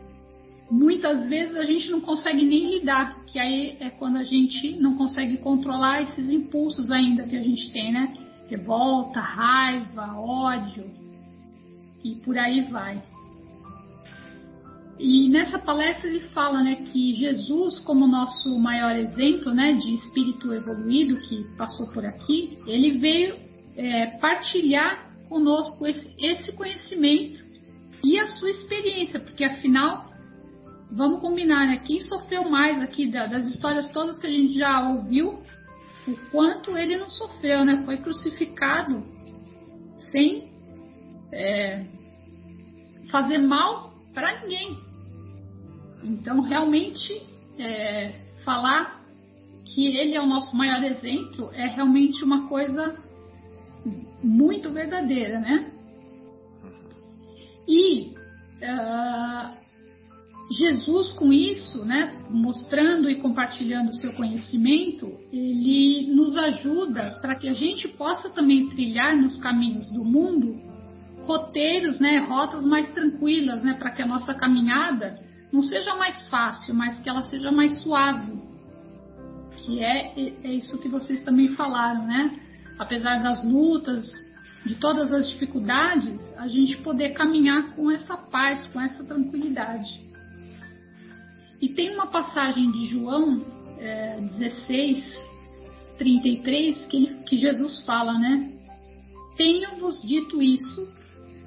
muitas vezes a gente não consegue nem lidar, que aí é quando a gente não consegue controlar esses impulsos ainda que a gente tem, né? Revolta, raiva, ódio e por aí vai. E nessa palestra ele fala, né, que Jesus, como nosso maior exemplo, né, de espírito evoluído que passou por aqui, ele veio é, partilhar conosco esse, esse conhecimento e a sua experiência, porque afinal vamos combinar, né? Quem sofreu mais aqui das histórias todas que a gente já ouviu, o quanto ele não sofreu, né? Foi crucificado sem é, fazer mal para ninguém. Então, realmente, é, falar que ele é o nosso maior exemplo é realmente uma coisa muito verdadeira, né? E uh, Jesus, com isso, né, mostrando e compartilhando o seu conhecimento, ele nos ajuda para que a gente possa também trilhar nos caminhos do mundo roteiros, né, rotas mais tranquilas, né, para que a nossa caminhada não seja mais fácil, mas que ela seja mais suave. Que é, é isso que vocês também falaram, né? Apesar das lutas, de todas as dificuldades, a gente poder caminhar com essa paz, com essa tranquilidade. E tem uma passagem de João é, 16, 33, que, que Jesus fala, né? Tenho-vos dito isso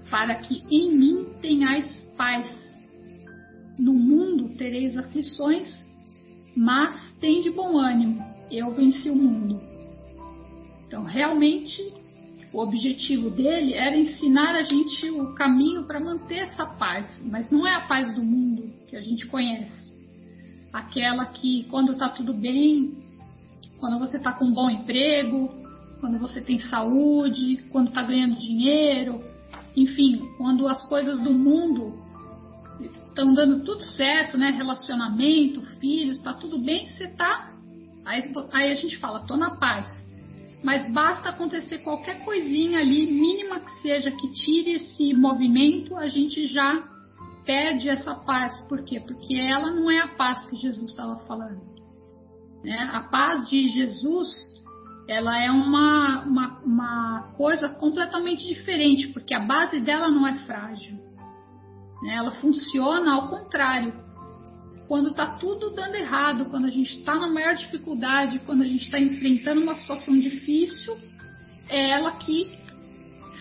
para que em mim tenhais paz. No mundo tereis aflições, mas tem de bom ânimo. eu venci o mundo. Então, realmente, o objetivo dele era ensinar a gente o caminho para manter essa paz, mas não é a paz do mundo que a gente conhece. Aquela que, quando está tudo bem, quando você está com um bom emprego, quando você tem saúde, quando está ganhando dinheiro, enfim, quando as coisas do mundo estão dando tudo certo, né? Relacionamento, filhos, está tudo bem, você está. Aí, aí a gente fala, tô na paz. Mas basta acontecer qualquer coisinha ali, mínima que seja, que tire esse movimento, a gente já perde essa paz. Por quê? Porque ela não é a paz que Jesus estava falando. Né? A paz de Jesus, ela é uma, uma, uma coisa completamente diferente, porque a base dela não é frágil. Né? Ela funciona ao contrário. Quando está tudo dando errado, quando a gente está na maior dificuldade, quando a gente está enfrentando uma situação difícil, é ela que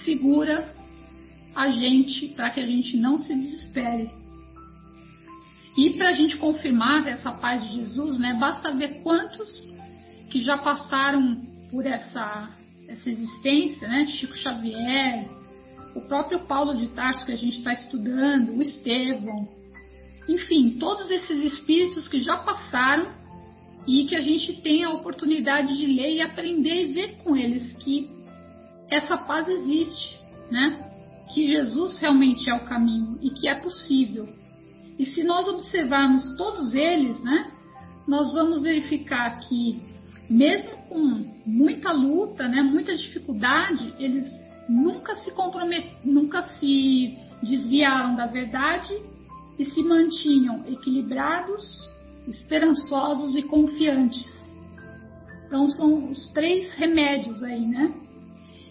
segura a gente para que a gente não se desespere. E para a gente confirmar essa paz de Jesus, né, basta ver quantos que já passaram por essa, essa existência, né, Chico Xavier, o próprio Paulo de Tarso que a gente está estudando, o Estevão, enfim, todos esses espíritos que já passaram e que a gente tem a oportunidade de ler e aprender e ver com eles que essa paz existe, né? Que Jesus realmente é o caminho e que é possível. E se nós observarmos todos eles, né, nós vamos verificar que mesmo com muita luta, né, muita dificuldade, eles nunca se compromet, nunca se desviaram da verdade e se mantinham equilibrados, esperançosos e confiantes. Então são os três remédios aí, né?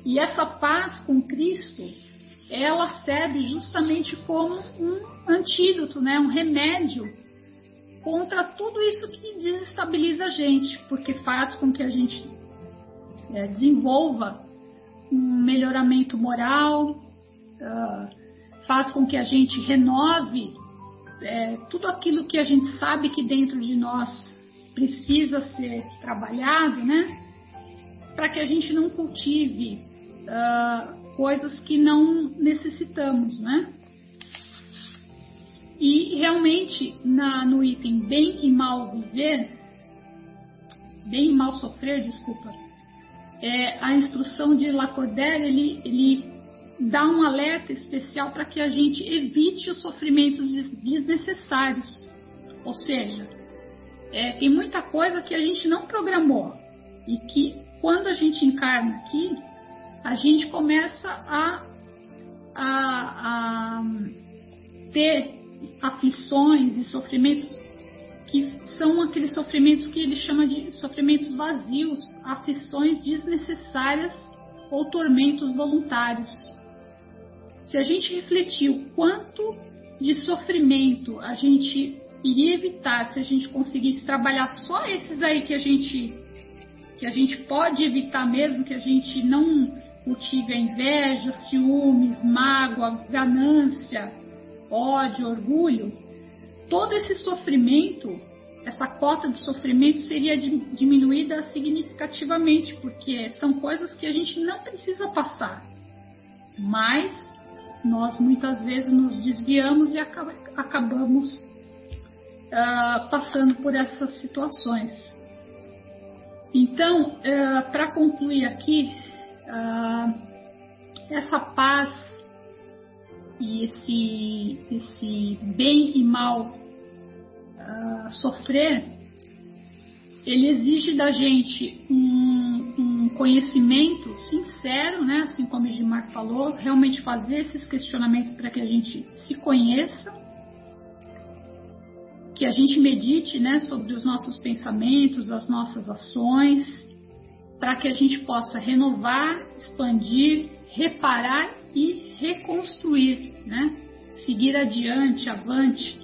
E essa paz com Cristo, ela serve justamente como um antídoto, né? Um remédio contra tudo isso que desestabiliza a gente, porque faz com que a gente é, desenvolva um melhoramento moral, uh, faz com que a gente renove é, tudo aquilo que a gente sabe que dentro de nós precisa ser trabalhado, né? Para que a gente não cultive uh, coisas que não necessitamos, né? E realmente na, no item bem e mal viver, bem e mal sofrer, desculpa, é, a instrução de Lacordaire, ele, ele dá um alerta especial para que a gente evite os sofrimentos desnecessários. Ou seja, é, tem muita coisa que a gente não programou e que quando a gente encarna aqui, a gente começa a, a, a ter aflições e sofrimentos que são aqueles sofrimentos que ele chama de sofrimentos vazios, aflições desnecessárias ou tormentos voluntários. Se a gente refletir o quanto de sofrimento a gente iria evitar se a gente conseguisse trabalhar só esses aí que a gente que a gente pode evitar mesmo, que a gente não cultive a inveja, ciúmes, mágoa, ganância, ódio, orgulho, todo esse sofrimento, essa cota de sofrimento seria diminuída significativamente, porque são coisas que a gente não precisa passar. Mas nós muitas vezes nos desviamos e acabamos uh, passando por essas situações. Então, uh, para concluir aqui, uh, essa paz e esse, esse bem e mal uh, sofrer, ele exige da gente um, um, conhecimento sincero, né? assim como o Edmar falou, realmente fazer esses questionamentos para que a gente se conheça, que a gente medite né, sobre os nossos pensamentos, as nossas ações, para que a gente possa renovar, expandir, reparar e reconstruir, né? Seguir adiante, avante.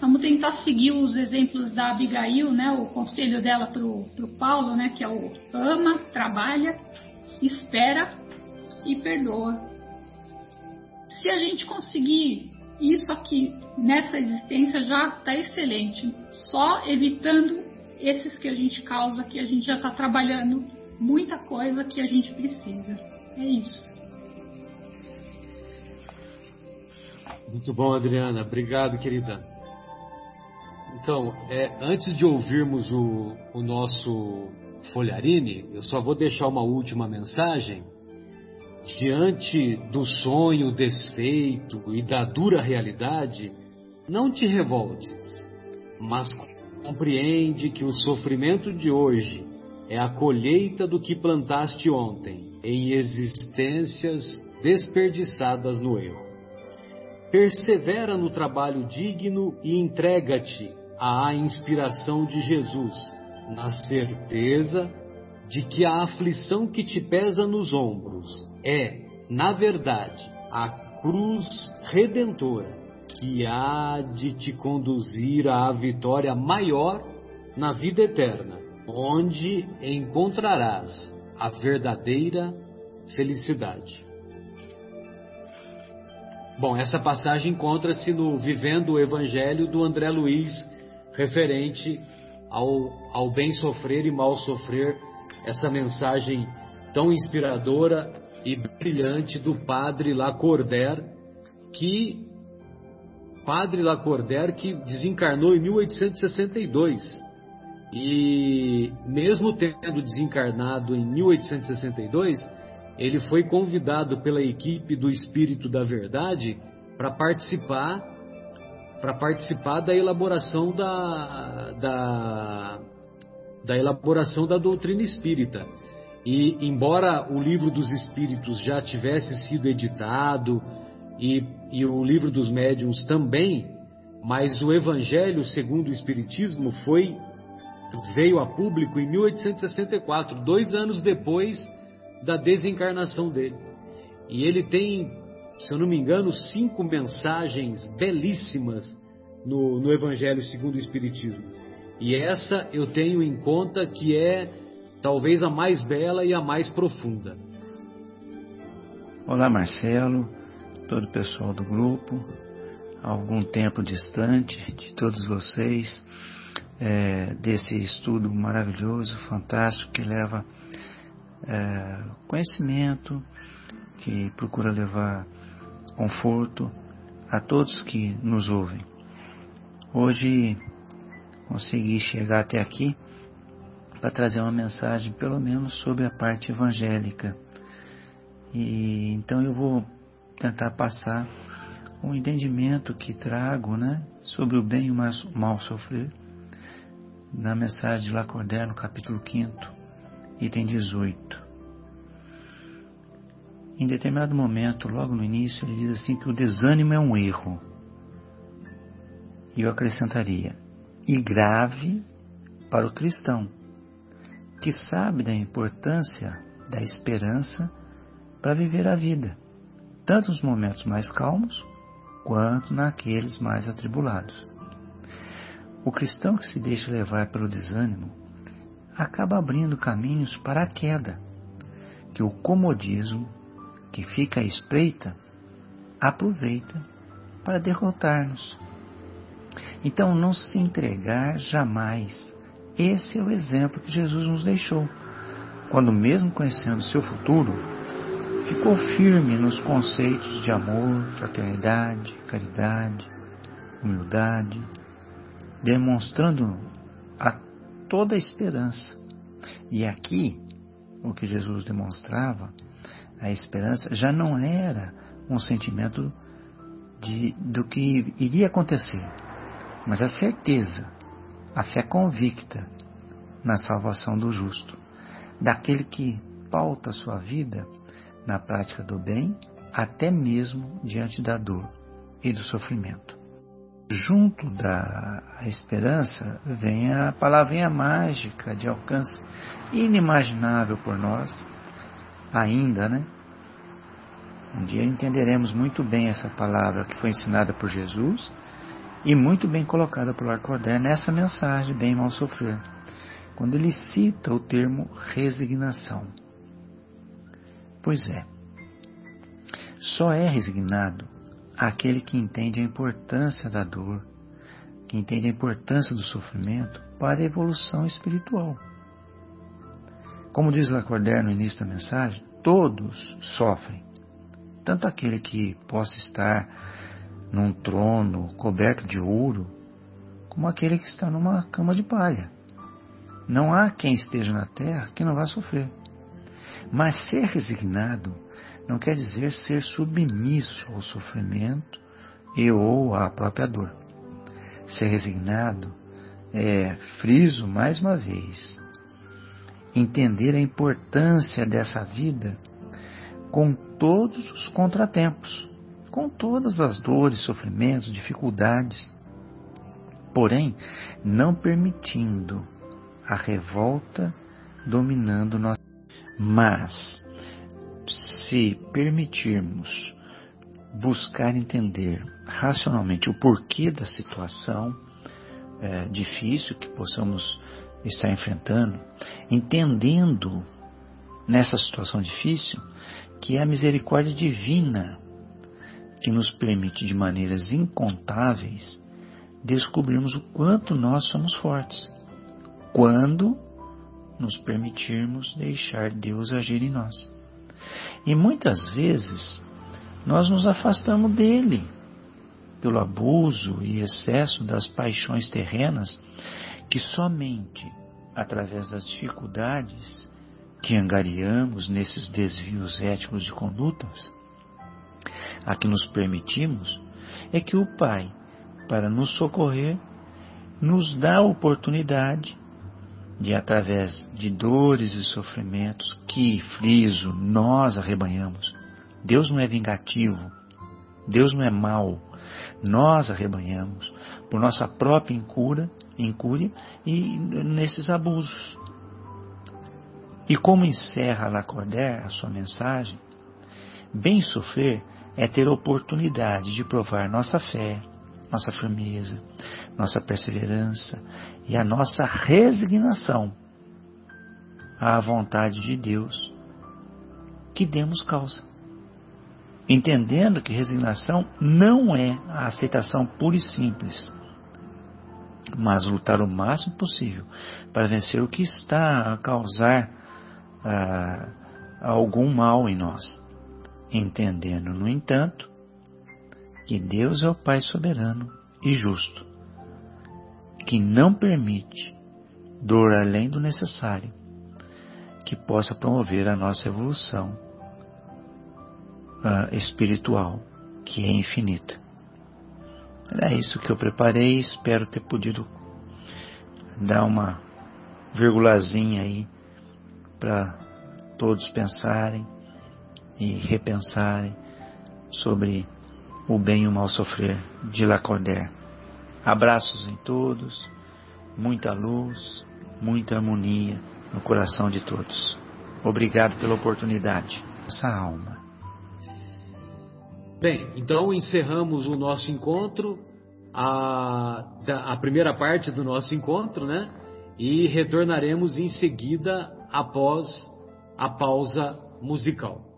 Vamos tentar seguir os exemplos da Abigail, né? O conselho dela para o Paulo, né? Que é o ama, trabalha, espera e perdoa. Se a gente conseguir isso aqui nessa existência já está excelente. Só evitando esses que a gente causa, que a gente já está trabalhando muita coisa que a gente precisa. É isso. Muito bom, Adriana. Obrigado, querida. Então, é, antes de ouvirmos o, o nosso Folharine, eu só vou deixar uma última mensagem. Diante do sonho desfeito e da dura realidade, não te revoltes, mas compreende que o sofrimento de hoje é a colheita do que plantaste ontem em existências desperdiçadas no erro. Persevera no trabalho digno e entrega-te à inspiração de Jesus, na certeza de que a aflição que te pesa nos ombros é, na verdade, a cruz redentora que há de te conduzir à vitória maior na vida eterna, onde encontrarás a verdadeira felicidade. Bom, essa passagem encontra-se no Vivendo o Evangelho do André Luiz, referente ao, ao bem sofrer e mal sofrer, essa mensagem tão inspiradora e brilhante do padre Lacordaire, que padre Lacordaire que desencarnou em 1862. E mesmo tendo desencarnado em 1862, ele foi convidado pela equipe do Espírito da Verdade para participar para participar da elaboração da, da, da elaboração da doutrina espírita. E embora o livro dos Espíritos já tivesse sido editado, e, e o livro dos médiuns também, mas o Evangelho segundo o Espiritismo foi veio a público em 1864, dois anos depois da desencarnação dele. E ele tem, se eu não me engano, cinco mensagens belíssimas no, no Evangelho segundo o Espiritismo. E essa eu tenho em conta que é talvez a mais bela e a mais profunda. Olá, Marcelo todo o pessoal do grupo, algum tempo distante de todos vocês, é, desse estudo maravilhoso, fantástico, que leva é, conhecimento, que procura levar conforto a todos que nos ouvem. Hoje consegui chegar até aqui para trazer uma mensagem, pelo menos sobre a parte evangélica. E então eu vou tentar passar um entendimento que trago né, sobre o bem e o mal sofrer na mensagem de Lacordaire, no capítulo 5, item 18. Em determinado momento, logo no início, ele diz assim que o desânimo é um erro. E eu acrescentaria, e grave para o cristão, que sabe da importância da esperança para viver a vida tanto nos momentos mais calmos quanto naqueles mais atribulados. O cristão que se deixa levar pelo desânimo acaba abrindo caminhos para a queda, que o comodismo, que fica à espreita, aproveita para derrotar-nos. Então, não se entregar jamais. Esse é o exemplo que Jesus nos deixou. Quando, mesmo conhecendo seu futuro, ficou firme nos conceitos de amor, fraternidade, caridade, humildade, demonstrando a toda a esperança. E aqui, o que Jesus demonstrava, a esperança já não era um sentimento de, do que iria acontecer, mas a certeza, a fé convicta na salvação do justo, daquele que pauta sua vida na prática do bem, até mesmo diante da dor e do sofrimento. Junto da esperança vem a palavrinha mágica de alcance inimaginável por nós, ainda, né? Um dia entenderemos muito bem essa palavra que foi ensinada por Jesus e muito bem colocada por Lacordaire nessa mensagem, Bem Mal Sofrer, quando ele cita o termo resignação. Pois é, só é resignado aquele que entende a importância da dor, que entende a importância do sofrimento para a evolução espiritual. Como diz Lacordaire no início da mensagem, todos sofrem. Tanto aquele que possa estar num trono coberto de ouro, como aquele que está numa cama de palha. Não há quem esteja na terra que não vá sofrer. Mas ser resignado não quer dizer ser submisso ao sofrimento e ou à própria dor. Ser resignado é, friso mais uma vez, entender a importância dessa vida com todos os contratempos, com todas as dores, sofrimentos, dificuldades, porém não permitindo a revolta dominando nós. Mas, se permitirmos buscar entender racionalmente o porquê da situação é, difícil que possamos estar enfrentando, entendendo nessa situação difícil que é a misericórdia divina que nos permite de maneiras incontáveis descobrirmos o quanto nós somos fortes quando nos permitirmos deixar Deus agir em nós. E muitas vezes nós nos afastamos dele pelo abuso e excesso das paixões terrenas que somente através das dificuldades que angariamos nesses desvios éticos de condutas, a que nos permitimos, é que o Pai, para nos socorrer, nos dá a oportunidade de, através de dores e sofrimentos que, friso, nós arrebanhamos. Deus não é vingativo, Deus não é mau, nós arrebanhamos por nossa própria incura, incúria e nesses abusos. E como encerra Lacordaire a sua mensagem, bem sofrer é ter oportunidade de provar nossa fé, nossa firmeza, nossa perseverança e a nossa resignação à vontade de Deus que demos causa. Entendendo que resignação não é a aceitação pura e simples, mas lutar o máximo possível para vencer o que está a causar ah, algum mal em nós, entendendo, no entanto, que Deus é o Pai soberano e justo, que não permite dor além do necessário, que possa promover a nossa evolução uh, espiritual, que é infinita. É isso que eu preparei, espero ter podido dar uma virgulazinha aí para todos pensarem e repensarem sobre o bem e o mal sofrer de Lacordaire. Abraços em todos, muita luz, muita harmonia no coração de todos. Obrigado pela oportunidade. Essa alma. Bem, então encerramos o nosso encontro, a, a primeira parte do nosso encontro, né? E retornaremos em seguida após a pausa musical.